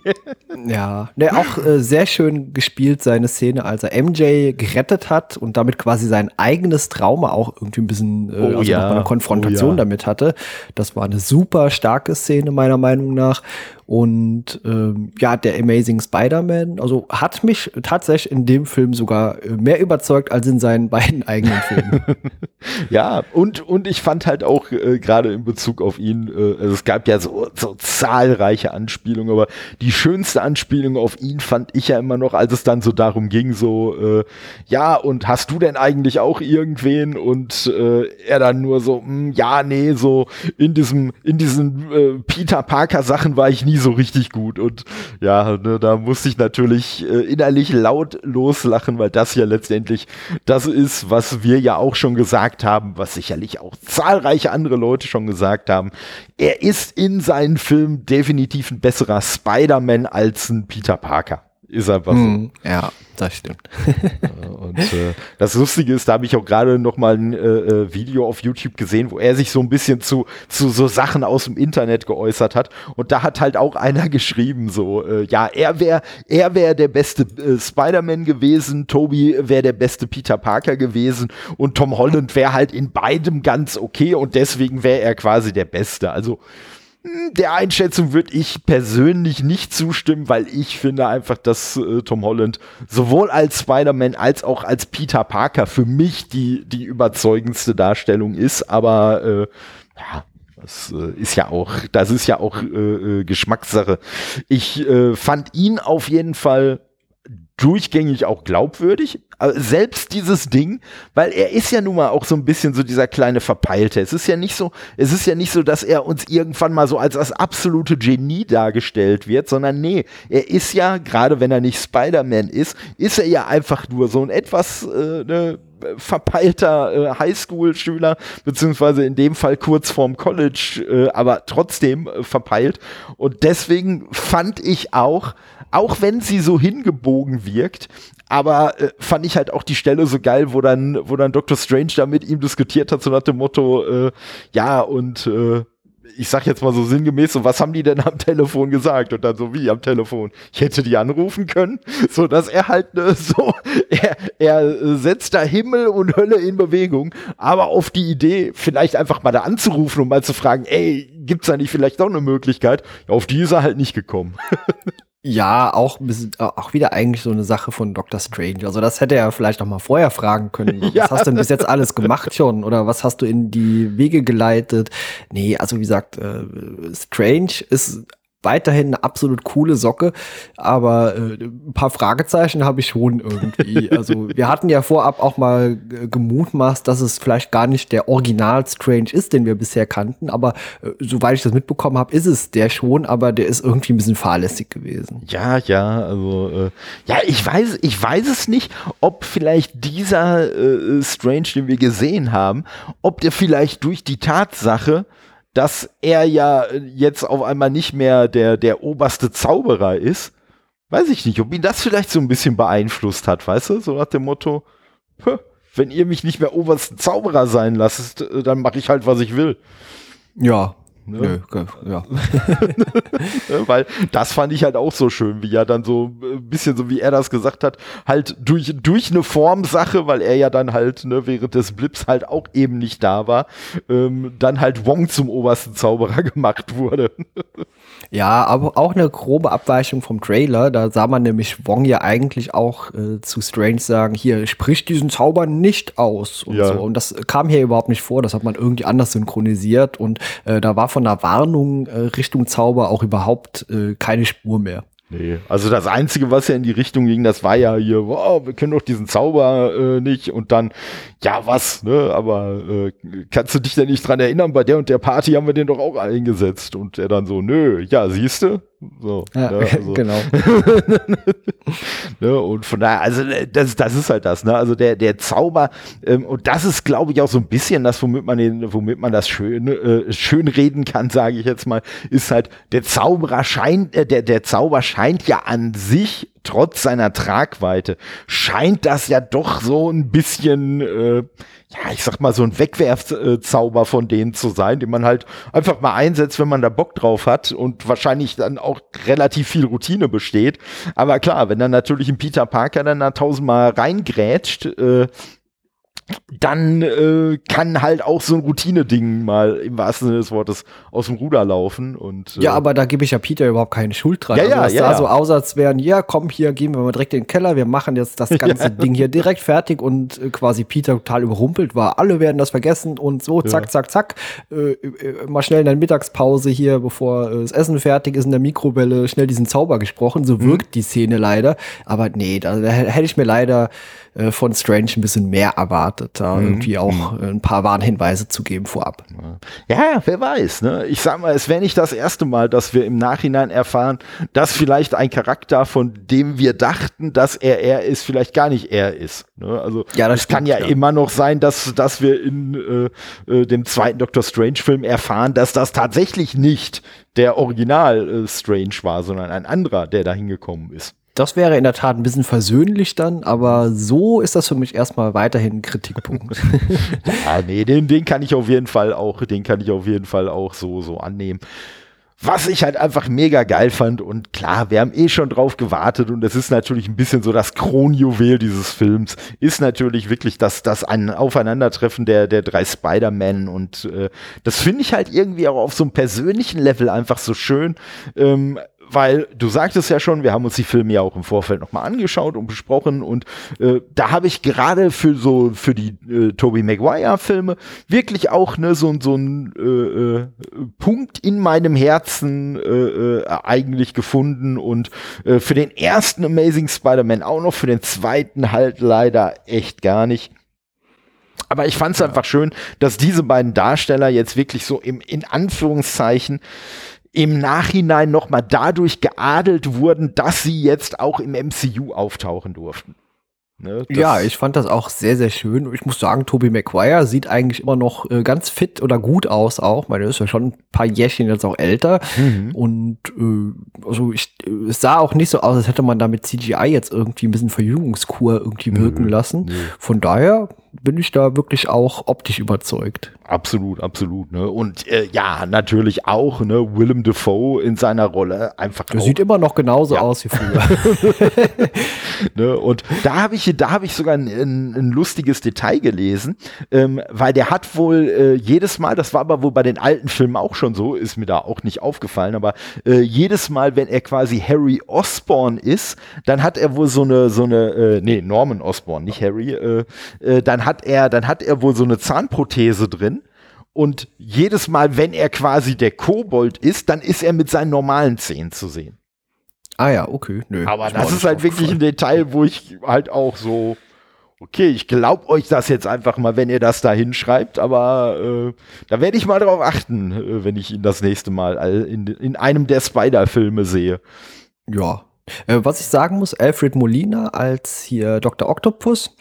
ja, ne, auch äh, sehr schön gespielt seine Szene, als er MJ gerettet hat und damit quasi sein eigenes Trauma auch irgendwie ein bisschen äh, oh, also ja. eine Konfrontation oh, ja. damit hatte. Das war eine super starke Szene meiner Meinung nach. Und ähm, ja, der Amazing Spider-Man, also hat mich tatsächlich in dem Film sogar äh, mehr überzeugt als in seinen *laughs* beiden eigenen Filmen. *laughs* ja, und, und ich fand halt auch äh, gerade in Bezug auf ihn, äh, also es gab ja so, so zahlreiche Anspielungen, aber die schönste Anspielung auf ihn fand ich ja immer noch, als es dann so darum ging, so, äh, ja, und hast du denn eigentlich auch irgendwen? Und äh, er dann nur so, mh, hm, ja, nee, so in diesem, in diesen äh, Peter Parker Sachen war ich nie so richtig gut. Und ja, ne, da musste ich natürlich äh, innerlich laut loslachen, weil das ja letztendlich das ist, was wir ja auch schon gesagt haben, was sicherlich auch zahlreiche andere Leute schon gesagt haben. Er ist in seinen Filmen definitiv ein besserer Spider-Man als ein Peter Parker. Ist einfach so. Hm, ja, das stimmt. Und äh, das Lustige ist, da habe ich auch gerade noch mal ein äh, äh, Video auf YouTube gesehen, wo er sich so ein bisschen zu, zu so Sachen aus dem Internet geäußert hat. Und da hat halt auch einer *laughs* geschrieben, so, äh, ja, er wäre er wär der beste äh, Spider-Man gewesen, Toby wäre der beste Peter Parker gewesen und Tom Holland wäre halt in beidem ganz okay und deswegen wäre er quasi der Beste. Also der Einschätzung würde ich persönlich nicht zustimmen, weil ich finde einfach, dass äh, Tom Holland sowohl als Spider-Man als auch als Peter Parker für mich die, die überzeugendste Darstellung ist. Aber äh, ja, das äh, ist ja auch, das ist ja auch äh, äh Geschmackssache. Ich äh, fand ihn auf jeden Fall durchgängig auch glaubwürdig. Also selbst dieses Ding, weil er ist ja nun mal auch so ein bisschen so dieser kleine Verpeilte. Es ist ja nicht so, es ist ja nicht so, dass er uns irgendwann mal so als das absolute Genie dargestellt wird, sondern nee, er ist ja, gerade wenn er nicht Spider-Man ist, ist er ja einfach nur so ein etwas äh, ne, verpeilter äh, Highschool-Schüler, beziehungsweise in dem Fall kurz vorm College, äh, aber trotzdem äh, verpeilt. Und deswegen fand ich auch, auch wenn sie so hingebogen wirkt, aber äh, fand ich halt auch die Stelle so geil, wo dann, wo dann Dr. Strange da mit ihm diskutiert hat, so nach dem Motto, äh, ja, und äh, ich sag jetzt mal so sinngemäß, so, was haben die denn am Telefon gesagt? Und dann so, wie am Telefon? Ich hätte die anrufen können, *laughs* so dass er halt ne, *laughs* so, er, er setzt da Himmel und Hölle in Bewegung, aber auf die Idee, vielleicht einfach mal da anzurufen und mal zu fragen, ey, gibt's da nicht vielleicht doch eine Möglichkeit? Auf die ist er halt nicht gekommen. *laughs* Ja, auch, auch wieder eigentlich so eine Sache von Dr. Strange. Also das hätte er vielleicht auch mal vorher fragen können. *laughs* Was ja. hast du denn bis jetzt alles gemacht schon? Oder was hast du in die Wege geleitet? Nee, also wie gesagt, äh, Strange ist weiterhin eine absolut coole Socke, aber äh, ein paar Fragezeichen habe ich schon irgendwie. *laughs* Also wir hatten ja vorab auch mal gemutmaßt, dass es vielleicht gar nicht der Original Strange ist, den wir bisher kannten, aber äh, soweit ich das mitbekommen habe, ist es der schon, aber der ist irgendwie ein bisschen fahrlässig gewesen. Ja, ja, also äh, ja, ich weiß, ich weiß es nicht, ob vielleicht dieser äh, Strange, den wir gesehen haben, ob der vielleicht durch die Tatsache dass er ja jetzt auf einmal nicht mehr der, der oberste Zauberer ist. Weiß ich nicht, ob ihn das vielleicht so ein bisschen beeinflusst hat, weißt du? So nach dem Motto, wenn ihr mich nicht mehr obersten Zauberer sein lasst, äh, dann mache ich halt, was ich will. Ja, Ne? Nö, ja. *laughs* Weil das fand ich halt auch so schön, wie er dann so ein äh, bisschen so wie er das gesagt hat, halt durch, durch eine Formsache, weil er ja dann halt ne, während des Blips halt auch eben nicht da war, ähm, dann halt Wong zum obersten Zauberer *laughs* gemacht wurde. Ja, aber auch eine grobe Abweichung vom Trailer. Da sah man nämlich Wong ja eigentlich auch äh, zu Strange sagen, hier, sprich diesen Zauber nicht aus und ja. so. Und das kam hier überhaupt nicht vor. Das hat man irgendwie anders synchronisiert und äh, da war von einer Warnung äh, Richtung Zauber auch überhaupt äh, keine Spur mehr. Nee, also das Einzige, was ja in die Richtung ging, das war ja hier, wow, wir können doch diesen Zauber äh, nicht. Und dann, ja, was, ne, aber äh, kannst du dich denn nicht dran erinnern, bei der und der Party haben wir den doch auch eingesetzt. Und er dann so, nö, ja, siehste, so, ja, ne, *laughs* also. genau. *laughs* ne, und von daher, also äh, das, das ist halt das, ne? Also der, der Zauber, ähm, und das ist, glaube ich, auch so ein bisschen das, womit man den, womit man das schön, äh, schön reden kann, sage ich jetzt mal, ist halt, der Zauberer scheint, äh, der, der Zauber scheint ja an sich trotz seiner Tragweite scheint das ja doch so ein bisschen, äh, ja, ich sag mal, so ein Wegwerfzauber von denen zu sein, den man halt einfach mal einsetzt, wenn man da Bock drauf hat und wahrscheinlich dann auch relativ viel Routine besteht. Aber klar, wenn dann natürlich ein Peter Parker dann da tausendmal reingrätscht, äh, dann äh, kann halt auch so ein Routine-Ding mal im wahrsten Sinne des Wortes aus dem Ruder laufen. Und, äh ja, aber da gebe ich ja Peter überhaupt keine Schuld dran. Ja, also, das ja, sah ja. so aus, als wären, ja, komm, hier gehen wir mal direkt in den Keller, wir machen jetzt das *laughs* ganze ja. Ding hier direkt fertig und äh, quasi Peter total überrumpelt war. Alle werden das vergessen und so, zack, ja. zack, zack. Äh, äh, mal schnell in der Mittagspause hier, bevor äh, das Essen fertig ist, in der Mikrowelle, schnell diesen Zauber gesprochen. So mhm. wirkt die Szene leider. Aber nee, da, da hätte ich mir leider äh, von Strange ein bisschen mehr erwartet, da mhm. irgendwie auch mhm. ein paar Warnhinweise zu geben vorab. Ja, wer weiß. Ne? Ich sag mal, es wäre nicht das erste Mal, dass wir im Nachhinein erfahren, dass vielleicht ein Charakter, von dem wir dachten, dass er er ist, vielleicht gar nicht er ist. Ne? Also ja, das es kann ja, ja, immer noch sein, dass, dass wir in äh, äh, dem zweiten Doctor Strange-Film erfahren, dass das tatsächlich nicht der Original äh, Strange war, sondern ein anderer, der da hingekommen ist. Das wäre in der Tat ein bisschen versöhnlich dann, aber so ist das für mich erstmal weiterhin ein Kritikpunkt. ja, *laughs* nee, den, den kann ich auf jeden Fall auch, den kann ich auf jeden Fall auch so, so annehmen. Was ich halt einfach mega geil fand und klar, wir haben eh schon drauf gewartet und es ist natürlich ein bisschen so das Kronjuwel dieses Films, ist natürlich wirklich das, das ein Aufeinandertreffen der, der drei Spider-Man und äh, das finde ich halt irgendwie auch auf so einem persönlichen Level einfach so schön. Ähm, weil du sagtest ja schon, wir haben uns die Filme ja auch im Vorfeld nochmal angeschaut und besprochen und äh, da habe ich gerade für so für die äh, Tobey Maguire Filme wirklich auch ne so so ein äh, äh, Punkt in meinem Herzen äh, äh, eigentlich gefunden und äh, für den ersten Amazing Spider-Man auch noch für den zweiten halt leider echt gar nicht. Aber ich fand es ja. einfach schön, dass diese beiden Darsteller jetzt wirklich so im in Anführungszeichen im Nachhinein nochmal dadurch geadelt wurden, dass sie jetzt auch im MCU auftauchen durften. Ne, ja, ich fand das auch sehr, sehr schön. Ich muss sagen, Tobey Maguire sieht eigentlich immer noch äh, ganz fit oder gut aus auch. Meine, er ist ja schon ein paar Jährchen jetzt auch älter. Mhm. Und äh, also ich, es sah auch nicht so aus, als hätte man da mit CGI jetzt irgendwie ein bisschen Verjüngungskur irgendwie wirken mhm. lassen. Mhm. Von daher bin ich da wirklich auch optisch überzeugt. Absolut, absolut. Ne? Und äh, ja, natürlich auch ne, Willem Dafoe in seiner Rolle einfach. Der sieht immer noch genauso ja. aus wie früher. *laughs* ne? Und da habe ich, da habe ich sogar ein, ein, ein, lustiges Detail gelesen, ähm, weil der hat wohl äh, jedes Mal, das war aber wohl bei den alten Filmen auch schon so, ist mir da auch nicht aufgefallen, aber äh, jedes Mal, wenn er quasi Harry Osborn ist, dann hat er wohl so eine, so eine, äh, nee, Norman Osborn, nicht Harry, äh, äh, dann hat er, dann hat er wohl so eine Zahnprothese drin. Und jedes Mal, wenn er quasi der Kobold ist, dann ist er mit seinen normalen Zähnen zu sehen. Ah ja, okay. Nö, Aber das ist halt wirklich ein Detail, wo ich halt auch so, okay, ich glaube euch das jetzt einfach mal, wenn ihr das da hinschreibt, aber äh, da werde ich mal drauf achten, äh, wenn ich ihn das nächste Mal in, in einem der Spider-Filme sehe. Ja, was ich sagen muss, Alfred Molina als hier Dr. Octopus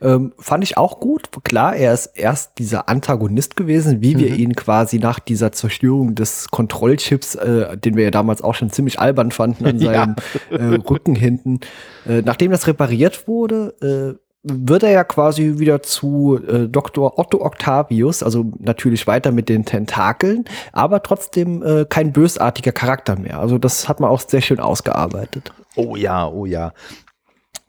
ähm, fand ich auch gut. Klar, er ist erst dieser Antagonist gewesen, wie mhm. wir ihn quasi nach dieser Zerstörung des Kontrollchips, äh, den wir ja damals auch schon ziemlich albern fanden, an *laughs* seinem ja. äh, Rücken hinten. Äh, nachdem das repariert wurde, äh, wird er ja quasi wieder zu äh, Dr. Otto Octavius, also natürlich weiter mit den Tentakeln, aber trotzdem äh, kein bösartiger Charakter mehr. Also das hat man auch sehr schön ausgearbeitet. Oh ja, oh ja.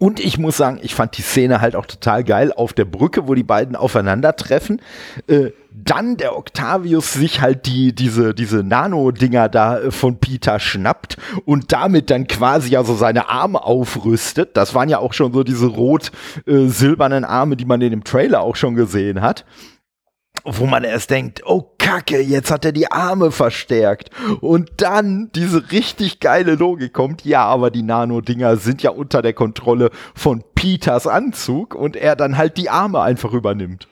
Und ich muss sagen, ich fand die Szene halt auch total geil auf der Brücke, wo die beiden aufeinandertreffen. Äh, dann der Octavius sich halt die, diese, diese Nano-Dinger da äh, von Peter schnappt und damit dann quasi also seine Arme aufrüstet. Das waren ja auch schon so diese rot-silbernen äh, Arme, die man in dem Trailer auch schon gesehen hat wo man erst denkt, oh Kacke, jetzt hat er die Arme verstärkt. Und dann diese richtig geile Logik kommt, ja, aber die Nano-Dinger sind ja unter der Kontrolle von Peters Anzug und er dann halt die Arme einfach übernimmt.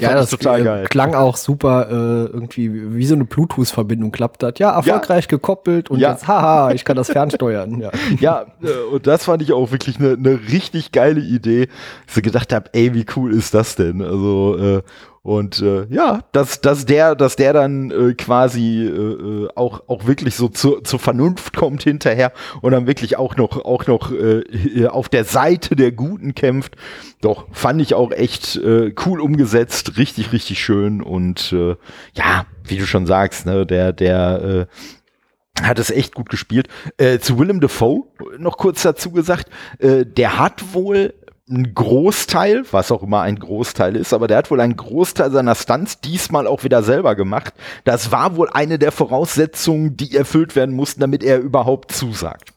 Ja, das total geil. klang auch super, äh, irgendwie wie so eine Bluetooth-Verbindung klappt das. Ja, erfolgreich ja. gekoppelt und ja. jetzt, haha, ich kann das fernsteuern. *laughs* Ja, ja äh, und das fand ich auch wirklich eine ne richtig geile Idee. Ich so gedacht habe, ey, wie cool ist das denn? Also, äh, und äh, ja, dass, dass der, dass der dann äh, quasi äh, äh, auch, auch wirklich so zur, zur Vernunft kommt hinterher und dann wirklich auch noch, auch noch äh, auf der Seite der Guten kämpft. Doch, fand ich auch echt äh, cool umgesetzt, richtig, richtig schön. Und äh, ja, wie du schon sagst, ne, der, der äh, hat es echt gut gespielt. Äh, zu Willem Dafoe noch kurz dazu gesagt, äh, der hat wohl ein Großteil, was auch immer ein Großteil ist, aber der hat wohl einen Großteil seiner Stunts diesmal auch wieder selber gemacht. Das war wohl eine der Voraussetzungen, die erfüllt werden mussten, damit er überhaupt zusagt.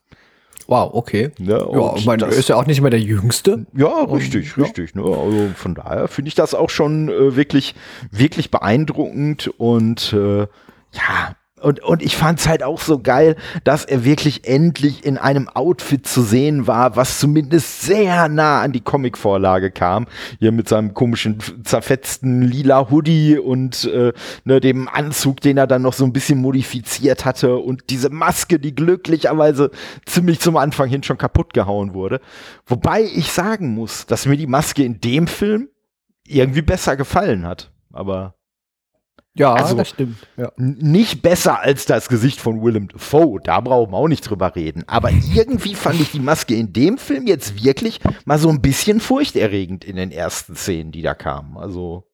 Wow, okay. Ja, ja ich meine, er ist ja auch nicht mehr der Jüngste. Ja, richtig, und, richtig. Ja. Ne? Also von daher finde ich das auch schon äh, wirklich, wirklich beeindruckend und äh, ja, und, und ich fand es halt auch so geil, dass er wirklich endlich in einem Outfit zu sehen war, was zumindest sehr nah an die Comicvorlage kam. Hier mit seinem komischen, zerfetzten lila Hoodie und äh, ne, dem Anzug, den er dann noch so ein bisschen modifiziert hatte und diese Maske, die glücklicherweise ziemlich zum Anfang hin schon kaputt gehauen wurde. Wobei ich sagen muss, dass mir die Maske in dem Film irgendwie besser gefallen hat. Aber Ja, Also, das stimmt. Ja. Nicht besser als das Gesicht von Willem Dafoe, da brauchen wir auch nicht drüber reden. Aber irgendwie fand ich die Maske in dem Film jetzt wirklich mal so ein bisschen furchterregend in den ersten Szenen, die da kamen. Also,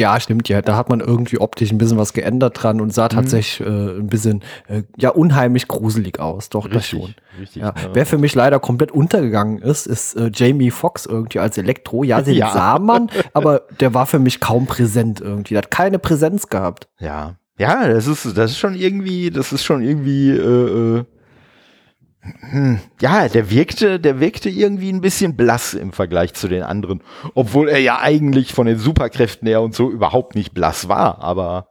Ja, stimmt, ja. Da hat man irgendwie optisch ein bisschen was geändert dran und sah Mhm. tatsächlich äh, ein bisschen, äh, ja, unheimlich gruselig aus. Doch, das schon. richtig. Ja. ja. Wer für mich leider komplett untergegangen ist, ist äh, Jamie Foxx irgendwie als Elektro. Ja, den *laughs* Ja. sah man, aber der war für mich kaum präsent irgendwie. Der hat keine Präsenz gehabt. Ja, ja, das ist, das ist schon irgendwie, das ist schon irgendwie, äh, äh, ja, der wirkte, der wirkte irgendwie ein bisschen blass im Vergleich zu den anderen, obwohl er ja eigentlich von den Superkräften her und so überhaupt nicht blass war, aber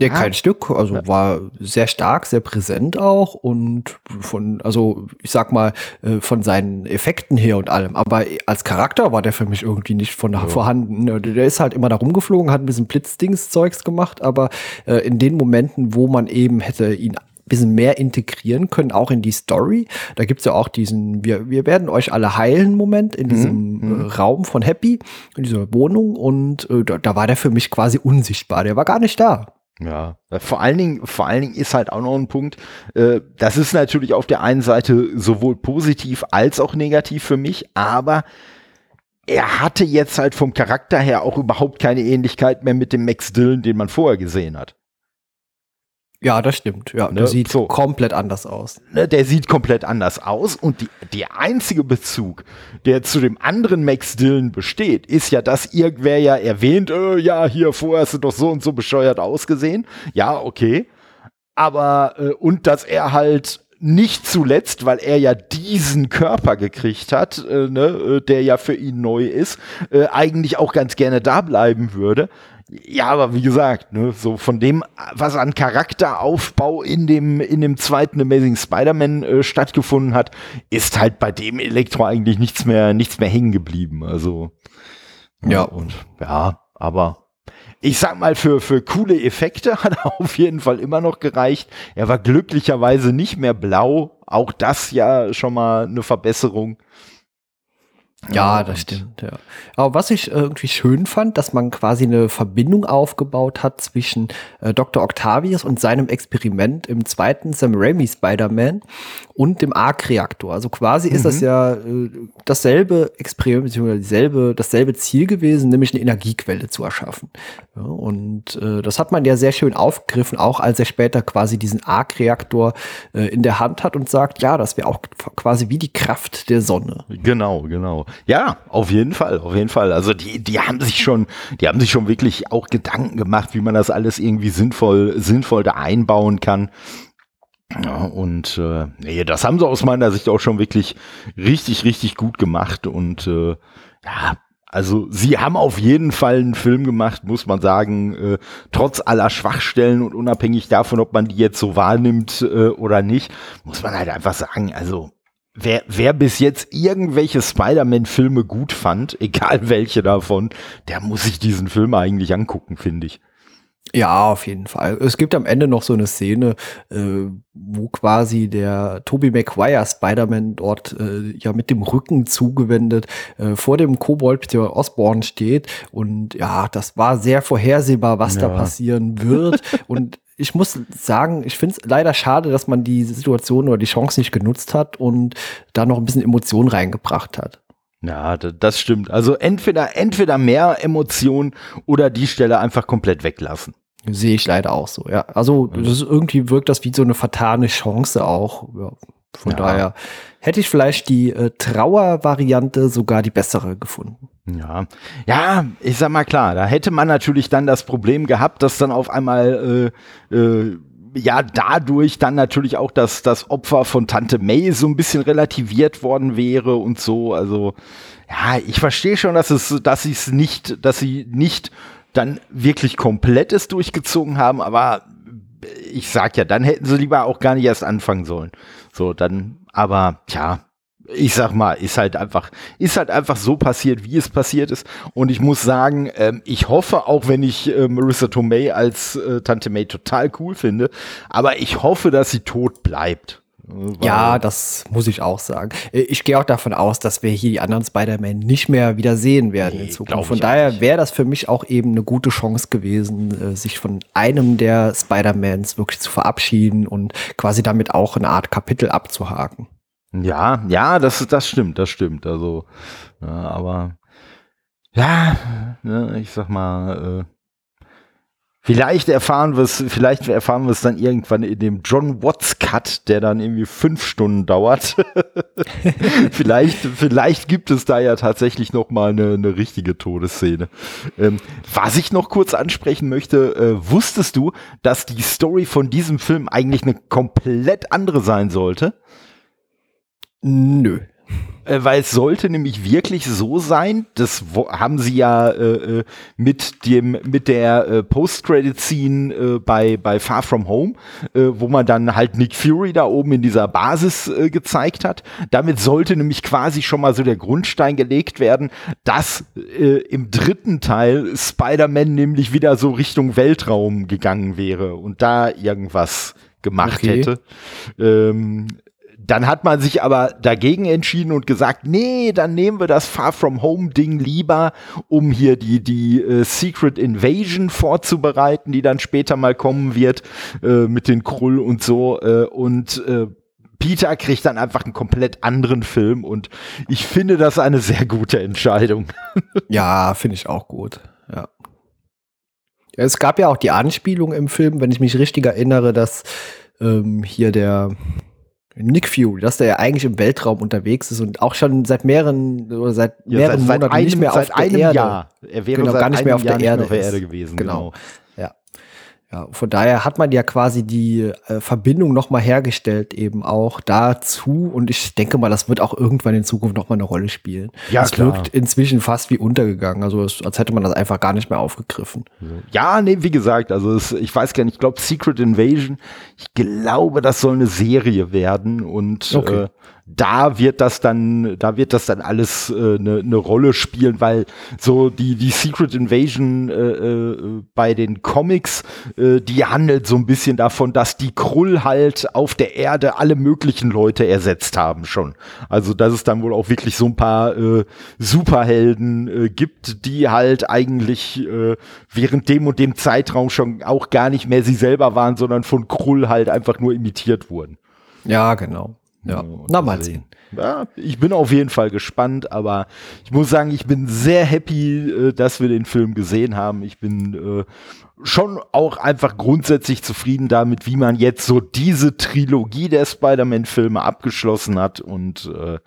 Ja, Ah. kein Stück. Also war sehr stark, sehr präsent auch und von, also ich sag mal, äh, von seinen Effekten her und allem. Aber als Charakter war der für mich irgendwie nicht von vorhanden. Der der ist halt immer da rumgeflogen, hat ein bisschen Blitzdings-Zeugs gemacht, aber äh, in den Momenten, wo man eben hätte ihn bisschen mehr integrieren können, auch in die Story. Da gibt's ja auch diesen, wir, wir werden euch alle heilen Moment in diesem äh, Raum von Happy, in dieser Wohnung und äh, da, da war der für mich quasi unsichtbar. Der war gar nicht da. Ja, vor allen Dingen, vor allen Dingen ist halt auch noch ein Punkt, äh, das ist natürlich auf der einen Seite sowohl positiv als auch negativ für mich, aber er hatte jetzt halt vom Charakter her auch überhaupt keine Ähnlichkeit mehr mit dem Max Dillon, den man vorher gesehen hat. Ja, das stimmt. Ja, Ne, der sieht so. komplett anders aus. Ne, der sieht komplett anders aus und die, der einzige Bezug, der zu dem anderen Max Dillon besteht, ist ja, dass irgendwer ja erwähnt, äh, ja, hier vorher hast du doch so und so bescheuert ausgesehen. Ja, okay. Aber, äh, und dass er halt nicht zuletzt, weil er ja diesen Körper gekriegt hat, äh, ne, äh, der ja für ihn neu ist, äh, eigentlich auch ganz gerne da bleiben würde. Ja, aber wie gesagt, ne, so von dem, was an Charakteraufbau in dem, in dem zweiten Amazing Spider-Man äh, stattgefunden hat, ist halt bei dem Elektro eigentlich nichts mehr, nichts mehr hängen geblieben. Also, Ja. Und ja, aber ich sag mal, für, für coole Effekte *laughs* hat er auf jeden Fall immer noch gereicht. Er war glücklicherweise nicht mehr blau. Auch das ja schon mal eine Verbesserung. Ja, das stimmt, ja. Aber was ich irgendwie schön fand, dass man quasi eine Verbindung aufgebaut hat zwischen äh, Dr. Octavius und seinem Experiment im zweiten Sam Raimi Spider-Man und dem Arc-Reaktor. Also quasi ist das ja äh, dasselbe Experiment, beziehungsweise dieselbe, dasselbe Ziel gewesen, nämlich eine Energiequelle zu erschaffen. Ja, und äh, das hat man ja sehr schön aufgegriffen, auch als er später quasi diesen Arc-Reaktor äh, in der Hand hat und sagt, ja, das wäre auch quasi wie die Kraft der Sonne. Genau, genau. Ja, auf jeden Fall, auf jeden Fall. Also die, die haben sich schon, die haben sich schon wirklich auch Gedanken gemacht, wie man das alles irgendwie sinnvoll, sinnvoll da einbauen kann. Ja, und äh, nee, das haben sie aus meiner Sicht auch schon wirklich richtig, richtig gut gemacht. Und äh, ja, also sie haben auf jeden Fall einen Film gemacht, muss man sagen, äh, trotz aller Schwachstellen und unabhängig davon, ob man die jetzt so wahrnimmt äh, oder nicht, muss man halt einfach sagen, also wer, wer bis jetzt irgendwelche Spider-Man-Filme gut fand, *laughs* egal welche davon, der muss sich diesen Film eigentlich angucken, finde ich. Ja, auf jeden Fall. Es gibt am Ende noch so eine Szene, äh, wo quasi der Tobey Maguire Spider-Man dort äh, ja mit dem Rücken zugewendet äh, vor dem Kobold der Osborn steht und ja, das war sehr vorhersehbar, was da Ja. passieren wird *laughs* und ich muss sagen, ich finde es leider schade, dass man die Situation oder die Chance nicht genutzt hat und da noch ein bisschen Emotion reingebracht hat. Ja, das stimmt. Also entweder, entweder mehr Emotionen oder die Stelle einfach komplett weglassen. Sehe ich leider auch so, ja. Also das ist, irgendwie wirkt das wie so eine vertane Chance auch. Ja, von Ja. daher hätte ich vielleicht die äh, Trauervariante sogar die bessere gefunden. Ja, ja, ich sag mal klar, da hätte man natürlich dann das Problem gehabt, dass dann auf einmal äh, äh, ja dadurch dann natürlich auch das das Opfer von Tante May so ein bisschen relativiert worden wäre und so. Also ja, ich verstehe schon, dass es, dass sie es nicht, dass sie nicht dann wirklich komplett es durchgezogen haben, aber ich sag ja, dann hätten sie lieber auch gar nicht erst anfangen sollen. So, dann, aber tja, ich sag mal, ist halt einfach, ist halt einfach so passiert, wie es passiert ist. Und ich muss sagen, ähm, ich hoffe, auch wenn ich äh, Marissa Tomei als äh, Tante May total cool finde, aber ich hoffe, dass sie tot bleibt. Ja, das muss ich auch sagen. Äh, ich gehe auch davon aus, dass wir hier die anderen Spider-Man nicht mehr wieder sehen werden nee, in Zukunft. Von daher wäre das für mich auch eben eine gute Chance gewesen, äh, sich von einem der Spider-Mans wirklich zu verabschieden und quasi damit auch eine Art Kapitel abzuhaken. Ja, ja, das, das stimmt, das stimmt. Also, ja, aber ja, ne, ich sag mal, äh, Vielleicht erfahren wir es, vielleicht erfahren wir es dann irgendwann in dem John Watts Cut, der dann irgendwie fünf Stunden dauert. *laughs* vielleicht, vielleicht gibt es da ja tatsächlich noch mal eine, eine richtige Todesszene. Ähm, was ich noch kurz ansprechen möchte, äh, wusstest du, dass die Story von diesem Film eigentlich eine komplett andere sein sollte? Nö. Äh, weil es sollte nämlich wirklich so sein, das haben sie ja äh, äh, mit dem mit der äh, Post-Credit-Scene äh, bei bei Far From Home, äh, wo man dann halt Nick Fury da oben in dieser Basis gezeigt hat. Damit sollte nämlich quasi schon mal so der Grundstein gelegt werden, dass im dritten Teil Spider-Man nämlich wieder so Richtung Weltraum gegangen wäre und da irgendwas gemacht okay. hätte. Ähm, dann hat man sich aber dagegen entschieden und gesagt, nee, dann nehmen wir das Far From Home Ding lieber, um hier die, die äh, Secret Invasion vorzubereiten, die dann später mal kommen wird äh, mit den Krull und so. Äh, und äh, Peter kriegt dann einfach einen komplett anderen Film und ich finde das eine sehr gute Entscheidung. *laughs* ja, finde ich auch gut. Ja. Es gab ja auch die Anspielung im Film, wenn ich mich richtig erinnere, dass ähm, hier der Nick Fury, dass der ja eigentlich im Weltraum unterwegs ist und auch schon seit mehreren oder seit ja, mehreren seit, Monaten seit einem, nicht mehr auf der Erde. Jahr. Er wäre genau, gar nicht mehr auf der, Erde, auf der Erde gewesen. Genau. genau. Ja, von daher hat man ja quasi die äh, Verbindung nochmal hergestellt, eben auch dazu. Und ich denke mal, das wird auch irgendwann in Zukunft nochmal eine Rolle spielen. Ja, es wirkt inzwischen fast wie untergegangen. Also es, als hätte man das einfach gar nicht mehr aufgegriffen. Ja, nee, wie gesagt, also es, ich weiß gar nicht, ich glaube Secret Invasion, ich glaube, das soll eine Serie werden und okay. äh, da wird das dann, da wird das dann alles eine äh, ne, ne Rolle spielen, weil so die, die Secret Invasion äh, äh, bei den Comics, äh, die handelt so ein bisschen davon, dass die Krull halt auf der Erde alle möglichen Leute ersetzt haben schon. Also dass es dann wohl auch wirklich so ein paar äh, Superhelden äh, gibt, die halt eigentlich äh, während dem und dem Zeitraum schon auch gar nicht mehr sie selber waren, sondern von Krull halt einfach nur imitiert wurden. Ja, genau. Ja, na mal sehen. Ja, ich bin auf jeden Fall gespannt, aber ich muss sagen, ich bin sehr happy, äh, dass wir den Film gesehen haben. Ich bin äh, schon auch einfach grundsätzlich zufrieden damit, wie man jetzt so diese Trilogie der Spider-Man-Filme abgeschlossen hat. Und äh,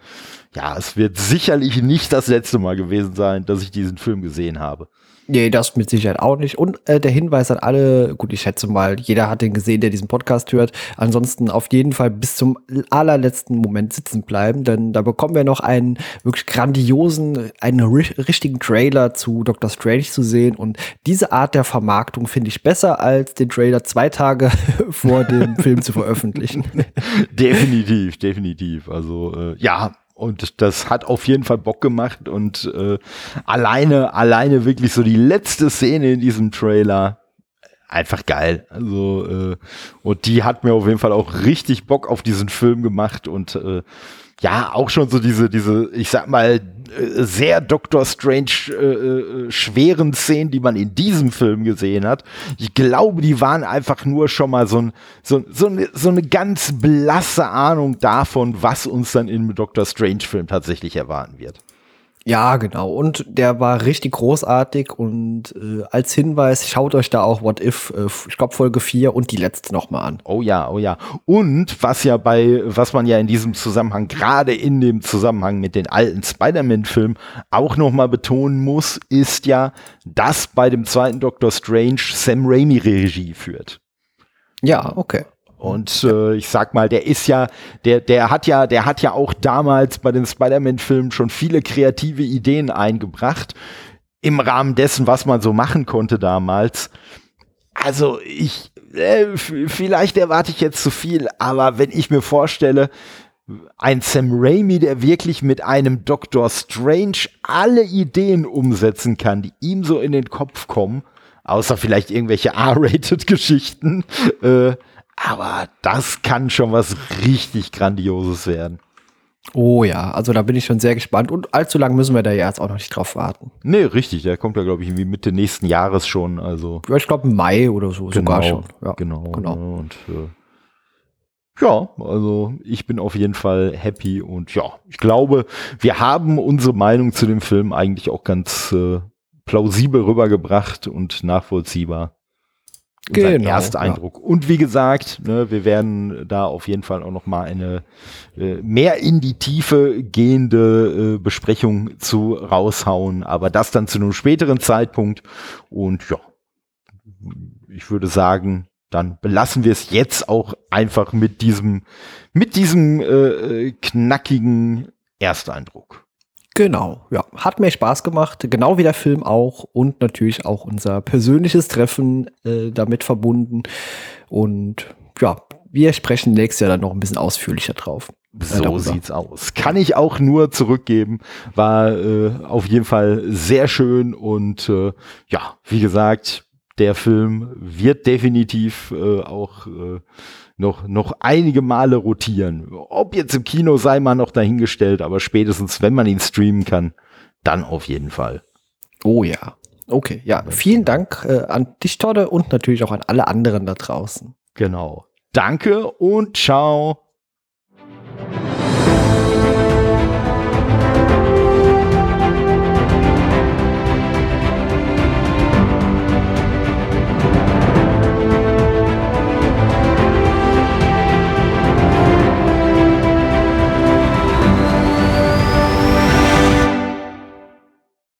ja, es wird sicherlich nicht das letzte Mal gewesen sein, dass ich diesen Film gesehen habe. Nee, das mit Sicherheit auch nicht. Und äh, der Hinweis an alle, gut, ich schätze mal, jeder hat den gesehen, der diesen Podcast hört. Ansonsten auf jeden Fall bis zum allerletzten Moment sitzen bleiben, denn da bekommen wir noch einen wirklich grandiosen, einen richtigen Trailer zu Doctor Strange zu sehen. Und diese Art der Vermarktung finde ich besser, als den Trailer zwei Tage *laughs* vor dem Film zu veröffentlichen. *laughs* definitiv, definitiv. Also äh, ja, und das hat auf jeden Fall Bock gemacht und äh, alleine, alleine wirklich so die letzte Szene in diesem Trailer einfach geil. Also äh, und die hat mir auf jeden Fall auch richtig Bock auf diesen Film gemacht und äh, ja, auch schon so diese, diese, ich sag mal, sehr Doctor Strange äh, äh, schweren Szenen, die man in diesem Film gesehen hat. Ich glaube, die waren einfach nur schon mal so, ein, so, so, eine, so eine ganz blasse Ahnung davon, was uns dann im Doctor Strange Film tatsächlich erwarten wird. Ja, genau. Und der war richtig großartig und äh, als Hinweis, schaut euch da auch What If, äh, ich glaube Folge 4 und die letzte nochmal an. Oh ja, oh ja. Und was ja bei, was man ja in diesem Zusammenhang, gerade in dem Zusammenhang mit den alten Spider-Man-Filmen auch nochmal betonen muss, ist ja, dass bei dem zweiten Doctor Strange Sam Raimi Regie führt. Ja, okay. Und äh, ich sag mal, der ist ja, der, der hat ja, der hat ja auch damals bei den Spider-Man-Filmen schon viele kreative Ideen eingebracht im Rahmen dessen, was man so machen konnte damals. Also ich, äh, vielleicht erwarte ich jetzt zu viel, aber wenn ich mir vorstelle, ein Sam Raimi, der wirklich mit einem Doctor Strange alle Ideen umsetzen kann, die ihm so in den Kopf kommen, außer vielleicht irgendwelche *laughs* R-Rated-Geschichten, äh, Aber das kann schon was richtig Grandioses werden. Oh ja, also da bin ich schon sehr gespannt. Und allzu lange müssen wir da ja jetzt auch noch nicht drauf warten. Nee, richtig. Der kommt ja, glaube ich, irgendwie Mitte nächsten Jahres schon. Also Ja, ich glaube Mai oder so sogar genau, schon. Ja, genau. genau. ne, Und äh, ja, also ich bin auf jeden Fall happy und ja, ich glaube, wir haben unsere Meinung zu dem Film eigentlich auch ganz äh, plausibel rübergebracht und nachvollziehbar. Genau, Ersteindruck. Und wie gesagt, ne, wir werden da auf jeden Fall auch noch mal eine äh, mehr in die Tiefe gehende äh, Besprechung zu raushauen, aber das dann zu einem späteren Zeitpunkt. Und ja, ich würde sagen, dann belassen wir es jetzt auch einfach mit diesem, mit diesem äh, äh, knackigen Ersteindruck. Genau, ja. Hat mir Spaß gemacht, genau wie der Film auch und natürlich auch unser persönliches Treffen äh, damit verbunden. Und ja, wir sprechen nächstes Jahr dann noch ein bisschen ausführlicher drauf. äh, So darüber. sieht's aus. Kann ich auch nur zurückgeben. War äh, auf jeden Fall sehr schön und äh, ja, wie gesagt, der Film wird definitiv äh, auch äh, noch, noch einige Male rotieren. Ob jetzt im Kino sei mal noch dahingestellt, aber spätestens, wenn man ihn streamen kann, dann auf jeden Fall. Oh ja. Okay, ja. Vielen Dank äh, an dich, Todde, und natürlich auch an alle anderen da draußen. Genau. Danke und ciao.